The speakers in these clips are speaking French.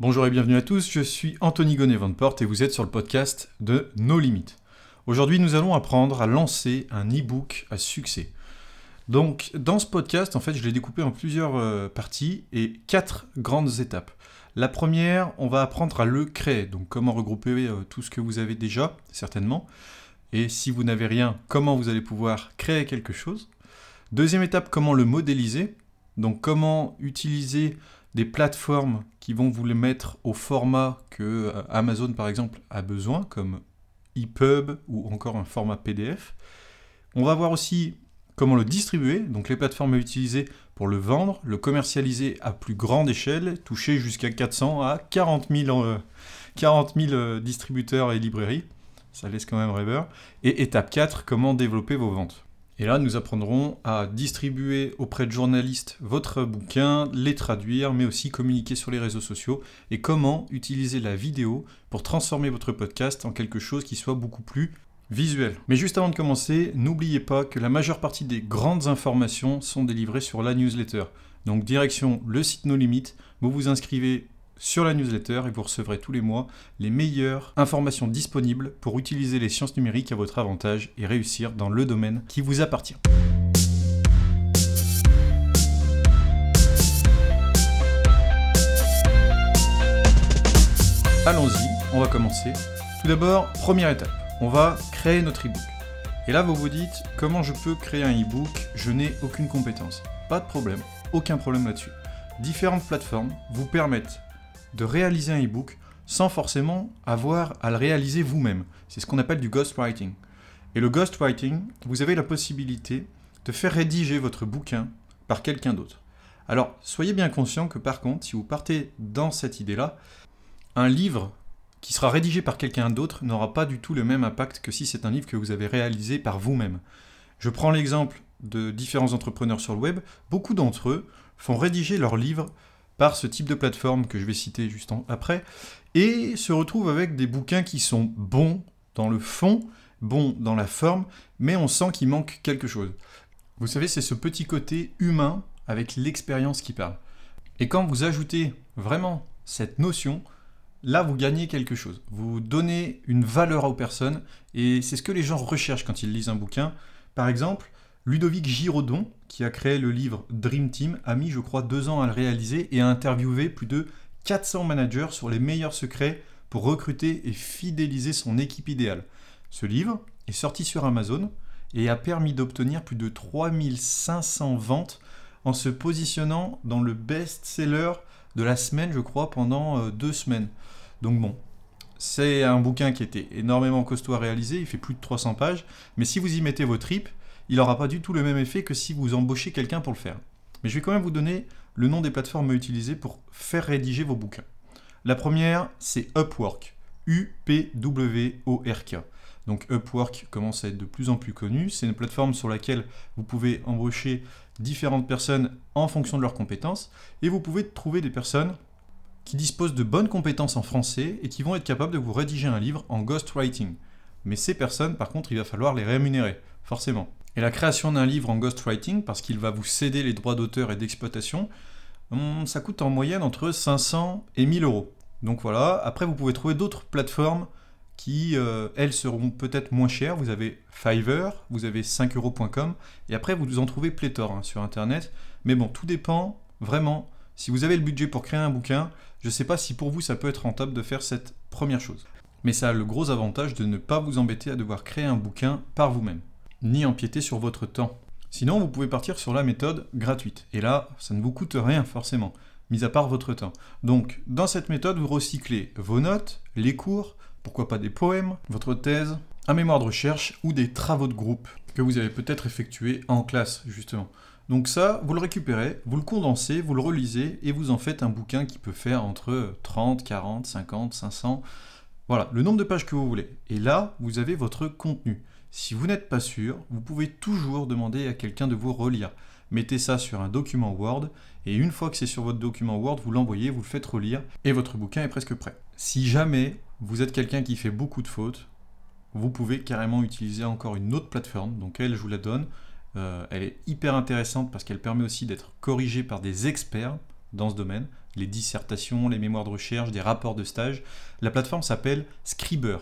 Bonjour et bienvenue à tous, je suis Anthony Gonnet-Vanport et vous êtes sur le podcast de No Limites. Aujourd'hui, nous allons apprendre à lancer un e-book à succès. Donc, dans ce podcast, en fait, je l'ai découpé en plusieurs euh, parties et quatre grandes étapes. La première, on va apprendre à le créer, donc comment regrouper euh, tout ce que vous avez déjà, certainement. Et si vous n'avez rien, comment vous allez pouvoir créer quelque chose. Deuxième étape, comment le modéliser, donc comment utiliser des plateformes qui vont vous les mettre au format que euh, Amazon par exemple a besoin, comme EPUB ou encore un format PDF. On va voir aussi comment le distribuer, donc les plateformes à utiliser pour le vendre, le commercialiser à plus grande échelle, toucher jusqu'à 400 à 40 000, euh, distributeurs et librairies. Ça laisse quand même rêveur. Et étape 4, comment développer vos ventes. Et là, nous apprendrons à distribuer auprès de journalistes votre bouquin, les traduire, mais aussi communiquer sur les réseaux sociaux et comment utiliser la vidéo pour transformer votre podcast en quelque chose qui soit beaucoup plus visuel. Mais juste avant de commencer, n'oubliez pas que la majeure partie des grandes informations sont délivrées sur la newsletter. Donc direction le site No Limit, vous vous inscrivez sur la newsletter et vous recevrez tous les mois les meilleures informations disponibles pour utiliser les sciences numériques à votre avantage et réussir dans le domaine qui vous appartient. Allons-y, on va commencer. Tout d'abord, première étape, on va créer notre e-book. Et là, vous vous dites, comment je peux créer un e-book? Je n'ai aucune compétence. Pas de problème, aucun problème là-dessus. Différentes plateformes vous permettent de réaliser un e-book sans forcément avoir à le réaliser vous-même. C'est ce qu'on appelle du ghostwriting. Et le ghostwriting, vous avez la possibilité de faire rédiger votre bouquin par quelqu'un d'autre. Alors, soyez bien conscient que par contre, si vous partez dans cette idée-là, un livre qui sera rédigé par quelqu'un d'autre n'aura pas du tout le même impact que si c'est un livre que vous avez réalisé par vous-même. Je prends l'exemple de différents entrepreneurs sur le web. Beaucoup d'entre eux font rédiger leurs livres par ce type de plateforme que je vais citer juste après, et se retrouvent avec des bouquins qui sont bons dans le fond, bons dans la forme, mais on sent qu'il manque quelque chose. Vous savez, c'est ce petit côté humain avec l'expérience qui parle. Et quand vous ajoutez vraiment cette notion, là vous gagnez quelque chose. Vous donnez une valeur aux personnes, et c'est ce que les gens recherchent quand ils lisent un bouquin. Par exemple, Ludovic Giraudon, qui a créé le livre Dream Team, a mis, je crois, deux ans à le réaliser et a interviewé plus de 400 managers sur les meilleurs secrets pour recruter et fidéliser son équipe idéale. Ce livre est sorti sur Amazon et a permis d'obtenir plus de 3500 ventes en se positionnant dans le best-seller de la semaine, je crois, pendant euh, deux semaines. Donc bon, c'est un bouquin qui était énormément costaud à réaliser, il fait plus de 300 pages, mais si vous y mettez vos tripes, il n'aura pas du tout le même effet que si vous embauchez quelqu'un pour le faire. Mais je vais quand même vous donner le nom des plateformes à utiliser pour faire rédiger vos bouquins. La première, c'est Upwork. U-P-W-O-R-K. Donc Upwork commence à être de plus en plus connu. C'est une plateforme sur laquelle vous pouvez embaucher différentes personnes en fonction de leurs compétences. Et vous pouvez trouver des personnes qui disposent de bonnes compétences en français et qui vont être capables de vous rédiger un livre en ghostwriting. Mais ces personnes, par contre, il va falloir les rémunérer, forcément. Et la création d'un livre en ghostwriting, parce qu'il va vous céder les droits d'auteur et d'exploitation, hum, ça coûte en moyenne entre 500 et 1000 euros. Donc voilà, après vous pouvez trouver d'autres plateformes qui, euh, elles, seront peut-être moins chères. Vous avez Fiverr, vous avez 5euros.com, et après vous en trouvez pléthore hein, sur Internet. Mais bon, tout dépend vraiment. Si vous avez le budget pour créer un bouquin, je ne sais pas si pour vous ça peut être rentable de faire cette première chose. Mais ça a le gros avantage de ne pas vous embêter à devoir créer un bouquin par vous-même ni empiéter sur votre temps. Sinon, vous pouvez partir sur la méthode gratuite. Et là, ça ne vous coûte rien forcément, mis à part votre temps. Donc, dans cette méthode, vous recyclez vos notes, les cours, pourquoi pas des poèmes, votre thèse, un mémoire de recherche ou des travaux de groupe que vous avez peut-être effectués en classe, justement. Donc ça, vous le récupérez, vous le condensez, vous le relisez et vous en faites un bouquin qui peut faire entre 30, 40, 50, 500, voilà, le nombre de pages que vous voulez. Et là, vous avez votre contenu. Si vous n'êtes pas sûr, vous pouvez toujours demander à quelqu'un de vous relire. Mettez ça sur un document Word et une fois que c'est sur votre document Word, vous l'envoyez, vous le faites relire et votre bouquin est presque prêt. Si jamais vous êtes quelqu'un qui fait beaucoup de fautes, vous pouvez carrément utiliser encore une autre plateforme. Donc elle, je vous la donne. Euh, elle est hyper intéressante parce qu'elle permet aussi d'être corrigée par des experts dans ce domaine. les dissertations, les mémoires de recherche, des rapports de stage. La plateforme s'appelle Scriber,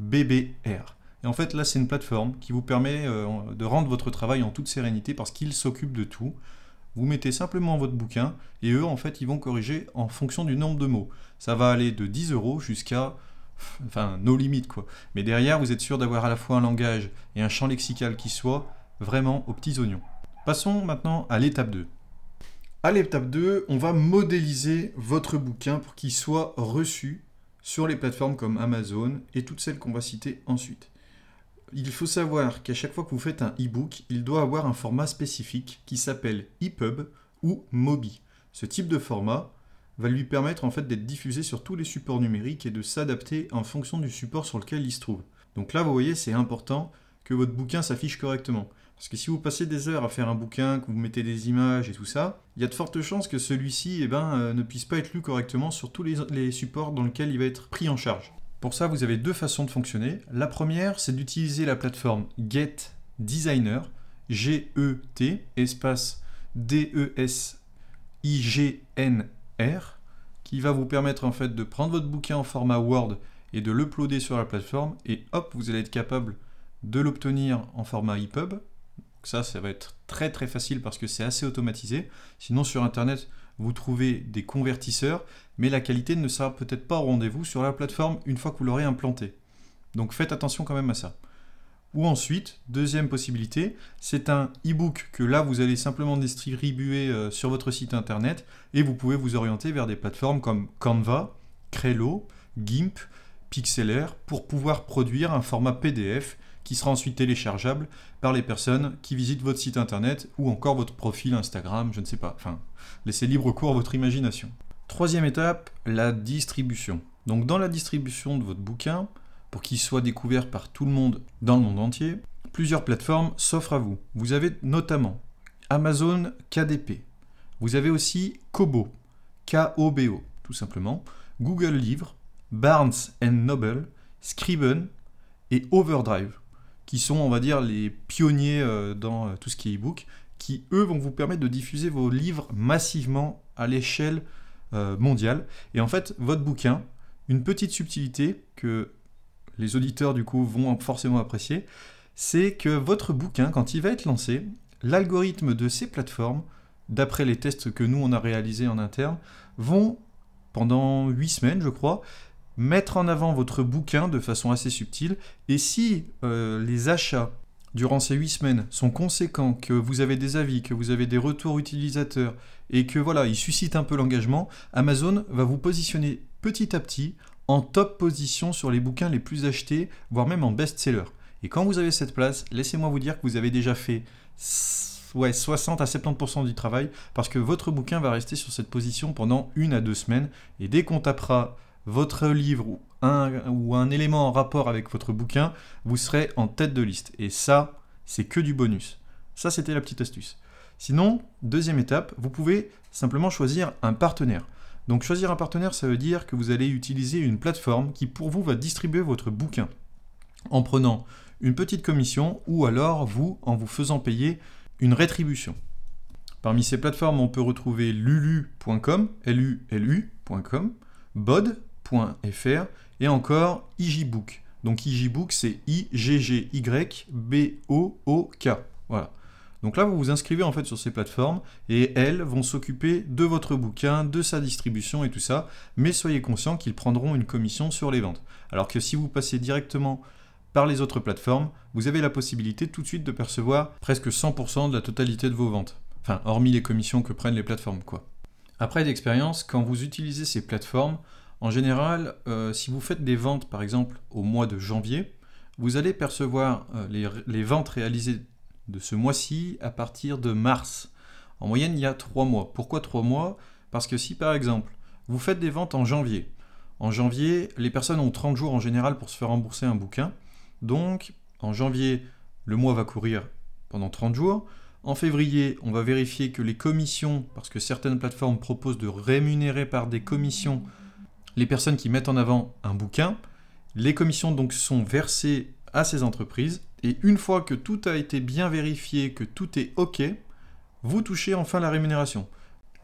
S-C-R-I-B-B-R. Et en fait, là, c'est une plateforme qui vous permet euh, de rendre votre travail en toute sérénité parce qu'il s'occupe de tout. Vous mettez simplement votre bouquin et eux, en fait, ils vont corriger en fonction du nombre de mots. Ça va aller de 10 euros jusqu'à nos limites, quoi. Mais derrière, vous êtes sûr d'avoir à la fois un langage et un champ lexical qui soit vraiment aux petits oignons. Passons maintenant à l'étape 2. À l'étape 2, on va modéliser votre bouquin pour qu'il soit reçu sur les plateformes comme Amazon et toutes celles qu'on va citer ensuite. Il faut savoir qu'à chaque fois que vous faites un e-book, il doit avoir un format spécifique qui s'appelle EPUB ou MOBI. Ce type de format va lui permettre en fait d'être diffusé sur tous les supports numériques et de s'adapter en fonction du support sur lequel il se trouve. Donc là, vous voyez, c'est important que votre bouquin s'affiche correctement. Parce que si vous passez des heures à faire un bouquin, que vous mettez des images et tout ça, il y a de fortes chances que celui-ci eh ben, euh, ne puisse pas être lu correctement sur tous les, supports dans lesquels il va être pris en charge. Pour ça, vous avez deux façons de fonctionner. La première, c'est d'utiliser la plateforme Get Designer, G-E-T, espace D-E-S-I-G-N-R, qui va vous permettre en fait de prendre votre bouquin en format Word et de l'uploader sur la plateforme, et hop, vous allez être capable de l'obtenir en format EPUB, ça, ça va être très très facile parce que c'est assez automatisé. Sinon, sur Internet, vous trouvez des convertisseurs, mais la qualité ne sera peut-être pas au rendez-vous sur la plateforme une fois que vous l'aurez implanté. Donc faites attention quand même à ça. Ou ensuite, deuxième possibilité, c'est un e-book que là vous allez simplement distribuer euh, sur votre site internet et vous pouvez vous orienter vers des plateformes comme Canva, Crello, GIMP, Pixlr pour pouvoir produire un format PDF qui sera ensuite téléchargeable par les personnes qui visitent votre site internet ou encore votre profil Instagram, je ne sais pas. Enfin, laissez libre cours à votre imagination. Troisième étape, la distribution. Donc dans la distribution de votre bouquin, pour qu'il soit découvert par tout le monde dans le monde entier, plusieurs plateformes s'offrent à vous. Vous avez notamment Amazon KDP. Vous avez aussi Kobo, K-O-B-O, tout simplement, Google Livres, Barnes Noble, Scriben et Overdrive qui sont, on va dire, les pionniers euh, dans euh, tout ce qui est e-book, qui, eux, vont vous permettre de diffuser vos livres massivement à l'échelle euh, mondiale. Et en fait, votre bouquin, une petite subtilité que les auditeurs, du coup, vont forcément apprécier, c'est que votre bouquin, quand il va être lancé, l'algorithme de ces plateformes, d'après les tests que nous, on a réalisés en interne, vont, pendant 8 semaines, je crois, mettre en avant votre bouquin de façon assez subtile. Et si euh, les achats durant ces 8 semaines sont conséquents, que vous avez des avis, que vous avez des retours utilisateurs, et que voilà, ils suscitent un peu l'engagement, Amazon va vous positionner petit à petit en top position sur les bouquins les plus achetés, voire même en best-seller. Et quand vous avez cette place, laissez-moi vous dire que vous avez déjà fait ouais, 60 à 70% du travail, parce que votre bouquin va rester sur cette position pendant une à deux semaines, et dès qu'on tapera votre livre ou un, élément en rapport avec votre bouquin, vous serez en tête de liste. Et ça, c'est que du bonus. Ça, c'était la petite astuce. Sinon, deuxième étape, vous pouvez simplement choisir un partenaire. Donc choisir un partenaire, ça veut dire que vous allez utiliser une plateforme qui pour vous va distribuer votre bouquin en prenant une petite commission ou alors vous en vous faisant payer une rétribution. Parmi ces plateformes, on peut retrouver lulu.com, L-U-L-U.com, bod, .fr et encore IGBook. Donc IGBook, c'est I-G-G-Y-B-O-O-K. Voilà. Donc là, vous vous inscrivez en fait sur ces plateformes et elles vont s'occuper de votre bouquin, de sa distribution et tout ça. Mais soyez conscient qu'ils prendront une commission sur les ventes. Alors que si vous passez directement par les autres plateformes, vous avez la possibilité tout de suite de percevoir presque 100% de la totalité de vos ventes. Enfin, hormis les commissions que prennent les plateformes, quoi. Après d'expérience, quand vous utilisez ces plateformes, en général, euh, si vous faites des ventes, par exemple, au mois de janvier, vous allez percevoir euh, les, ventes réalisées de ce mois-ci à partir de mars. En moyenne, il y a trois mois. Pourquoi trois mois? Parce que si, par exemple, vous faites des ventes en janvier, en janvier, les personnes ont 30 jours en général pour se faire rembourser un bouquin. Donc, en janvier, le mois va courir pendant 30 jours. En février, on va vérifier que les commissions, parce que certaines plateformes proposent de rémunérer par des commissions les personnes qui mettent en avant un bouquin. Les commissions donc sont versées à ces entreprises et une fois que tout a été bien vérifié, que tout est OK, vous touchez enfin la rémunération.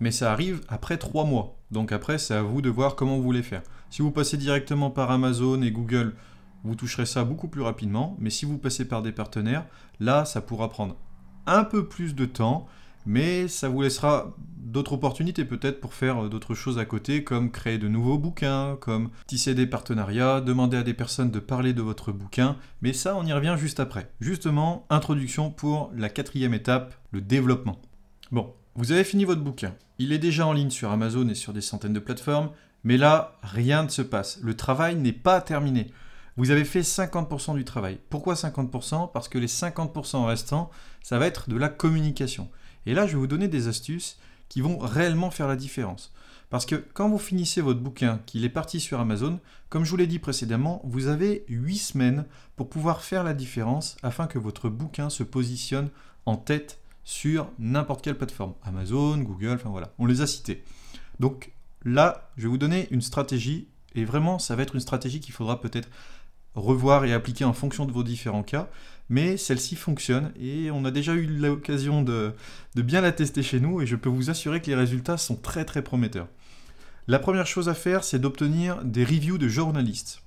mais ça arrive après 3 mois. Donc après, c'est à vous de voir comment vous voulez faire. Si vous passez directement par Amazon et Google, vous toucherez ça beaucoup plus rapidement. Mais si vous passez par des partenaires, là, ça pourra prendre un peu plus de temps, mais ça vous laissera d'autres opportunités peut-être pour faire d'autres choses à côté, comme créer de nouveaux bouquins, comme tisser des partenariats, demander à des personnes de parler de votre bouquin, mais ça on y revient juste après. Justement, introduction pour la quatrième étape, le développement. Bon, vous avez fini votre bouquin, il est déjà en ligne sur Amazon et sur des centaines de plateformes, mais là, rien ne se passe, le travail n'est pas terminé. Vous avez fait 50% du travail. Pourquoi 50% Parce que les 50% restants, ça va être de la communication. Et là, je vais vous donner des astuces qui vont réellement faire la différence. Parce que quand vous finissez votre bouquin, qu'il est parti sur Amazon, comme je vous l'ai dit précédemment, vous avez 8 semaines pour pouvoir faire la différence afin que votre bouquin se positionne en tête sur n'importe quelle plateforme. Amazon, Google, enfin voilà, on les a cités. Donc là, je vais vous donner une stratégie, et vraiment, ça va être une stratégie qu'il faudra peut-être revoir et appliquer en fonction de vos différents cas mais celle-ci fonctionne et on a déjà eu l'occasion de, bien la tester chez nous et je peux vous assurer que les résultats sont très très prometteurs. La première chose à faire, c'est d'obtenir des reviews de journalistes.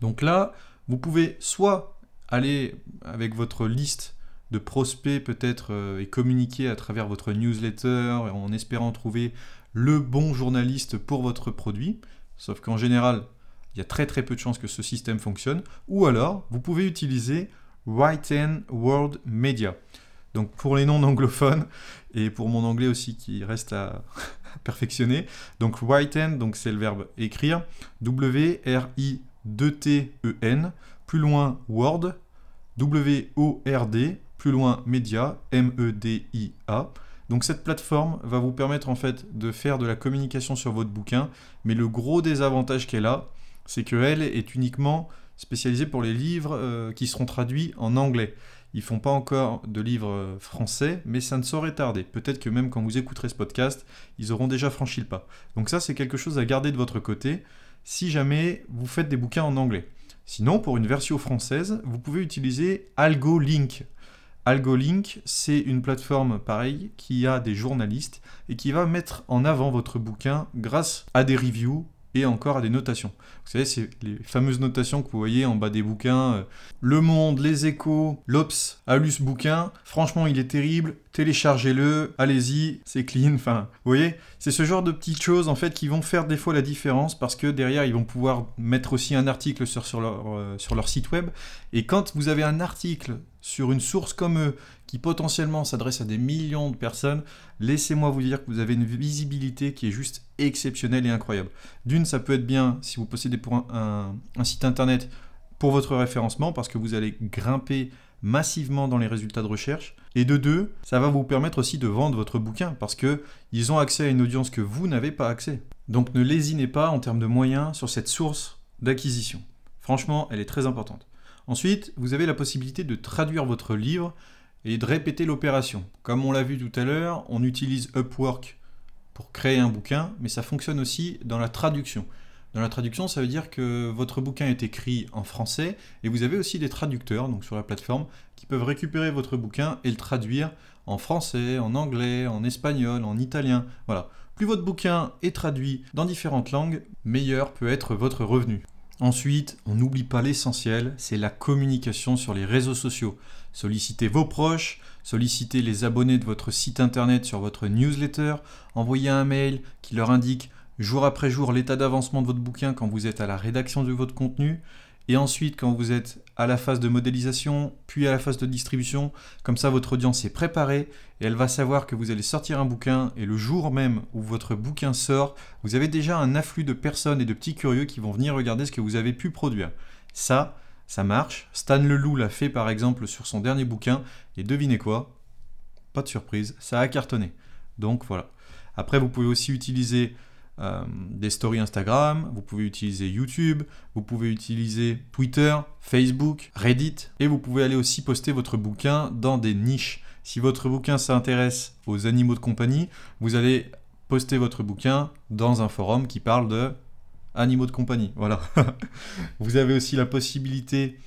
Donc là, vous pouvez soit aller avec votre liste de prospects peut-être euh, et communiquer à travers votre newsletter en espérant trouver le bon journaliste pour votre produit, sauf qu'en général, il y a très très peu de chances que ce système fonctionne, ou alors vous pouvez utiliser Write World Media. Donc pour les noms anglophones et pour mon anglais aussi qui reste à perfectionner. Donc Write donc c'est le verbe écrire. W R I 2 T E N. Plus loin Word. W O R D. Plus loin Media. M E D I A. Donc cette plateforme va vous permettre en fait de faire de la communication sur votre bouquin, mais le gros désavantage qu'elle a, c'est qu'elle est uniquement spécialisé pour les livres euh, qui seront traduits en anglais. Ils font pas encore de livres euh, français, mais ça ne saurait tarder. Peut-être que même quand vous écouterez ce podcast, ils auront déjà franchi le pas. Donc ça, c'est quelque chose à garder de votre côté si jamais vous faites des bouquins en anglais. Sinon, pour une version française, vous pouvez utiliser AlgoLink. AlgoLink, c'est une plateforme pareille qui a des journalistes et qui va mettre en avant votre bouquin grâce à des reviews encore à des notations. Vous savez, c'est les fameuses notations que vous voyez en bas des bouquins. Euh, le Monde, Les Échos, l'Obs, Alus Bouquin. Franchement, il est terrible. Téléchargez-le, allez-y, c'est clean. Vous voyez, c'est ce genre de petites choses en fait qui vont faire des fois la différence parce que derrière, ils vont pouvoir mettre aussi un article sur, sur, leur, euh, sur leur site web. Et quand vous avez un article sur une source comme eux qui potentiellement s'adresse à des millions de personnes, laissez-moi vous dire que vous avez une visibilité qui est juste exceptionnelle et incroyable. D'une, ça peut être bien si vous possédez pour un, site internet pour votre référencement parce que vous allez grimper massivement dans les résultats de recherche. Et de deux, ça va vous permettre aussi de vendre votre bouquin parce que ils ont accès à une audience que vous n'avez pas accès. Donc ne lésinez pas en termes de moyens sur cette source d'acquisition. Franchement, elle est très importante. Ensuite, vous avez la possibilité de traduire votre livre et de répéter l'opération. Comme on l'a vu tout à l'heure, on utilise Upwork pour créer un bouquin, mais ça fonctionne aussi dans la traduction. Dans la traduction, ça veut dire que votre bouquin est écrit en français et vous avez aussi des traducteurs donc sur la plateforme qui peuvent récupérer votre bouquin et le traduire en français, en anglais, en espagnol, en italien. Voilà. Plus votre bouquin est traduit dans différentes langues, meilleur peut être votre revenu. Ensuite, on n'oublie pas l'essentiel, c'est la communication sur les réseaux sociaux. Sollicitez vos proches, sollicitez les abonnés de votre site internet sur votre newsletter, envoyez un mail qui leur indique jour après jour l'état d'avancement de votre bouquin quand vous êtes à la rédaction de votre contenu, et ensuite, quand vous êtes à la phase de modélisation, puis à la phase de distribution, comme ça votre audience est préparée et elle va savoir que vous allez sortir un bouquin et le jour même où votre bouquin sort, vous avez déjà un afflux de personnes et de petits curieux qui vont venir regarder ce que vous avez pu produire. Ça, ça marche. Stan Leloup l'a fait par exemple sur son dernier bouquin et devinez quoi? Pas de surprise, ça a cartonné. Donc voilà. Après, vous pouvez aussi utiliser euh, des stories Instagram, vous pouvez utiliser YouTube, vous pouvez utiliser Twitter, Facebook, Reddit, et vous pouvez aller aussi poster votre bouquin dans des niches. Si votre bouquin s'intéresse aux animaux de compagnie, vous allez poster votre bouquin dans un forum qui parle de animaux de compagnie. Voilà. vous avez aussi la possibilité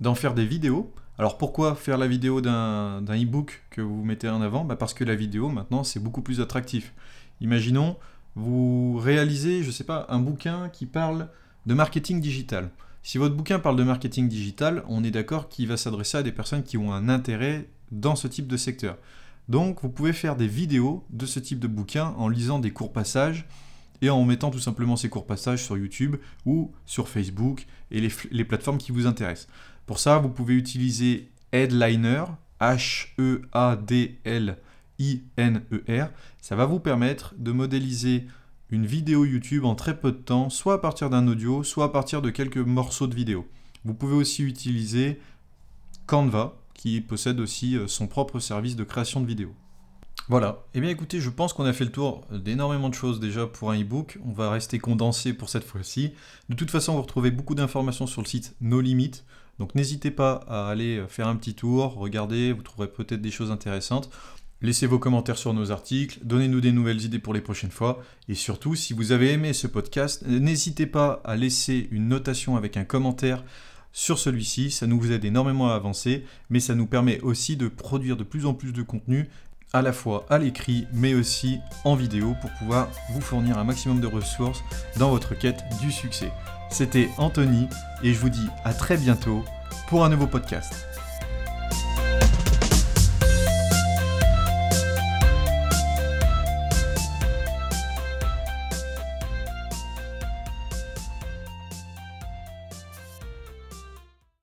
d'en faire des vidéos. Alors pourquoi faire la vidéo d'un e-book que vous mettez en avant? Bah Parce que la vidéo maintenant c'est beaucoup plus attractif. Imaginons, vous réalisez, je ne sais pas, un bouquin qui parle de marketing digital. Si votre bouquin parle de marketing digital, on est d'accord qu'il va s'adresser à des personnes qui ont un intérêt dans ce type de secteur. Donc vous pouvez faire des vidéos de ce type de bouquin en lisant des courts passages et en mettant tout simplement ces courts passages sur YouTube ou sur Facebook et les, plateformes qui vous intéressent. Pour ça, vous pouvez utiliser Headliner, H-E-A-D-L-I-N-E-R. Ça va vous permettre de modéliser une vidéo YouTube en très peu de temps, soit à partir d'un audio, soit à partir de quelques morceaux de vidéo. Vous pouvez aussi utiliser Canva, qui possède aussi euh, son propre service de création de vidéos. Voilà, et eh bien écoutez, je pense qu'on a fait le tour d'énormément de choses déjà pour un e-book. On va rester condensé pour cette fois-ci. De toute façon, vous retrouvez beaucoup d'informations sur le site No Limit. Donc n'hésitez pas à aller euh, faire un petit tour, regarder, vous trouverez peut-être des choses intéressantes. Laissez vos commentaires sur nos articles, donnez-nous des nouvelles idées pour les prochaines fois, et surtout, si vous avez aimé ce podcast, n'hésitez pas à laisser une notation avec un commentaire sur celui-ci, ça nous aide énormément à avancer, mais ça nous permet aussi de produire de plus en plus de contenu, à la fois à l'écrit, mais aussi en vidéo, pour pouvoir vous fournir un maximum de ressources dans votre quête du succès. C'était Anthony, et je vous dis à très bientôt pour un nouveau podcast.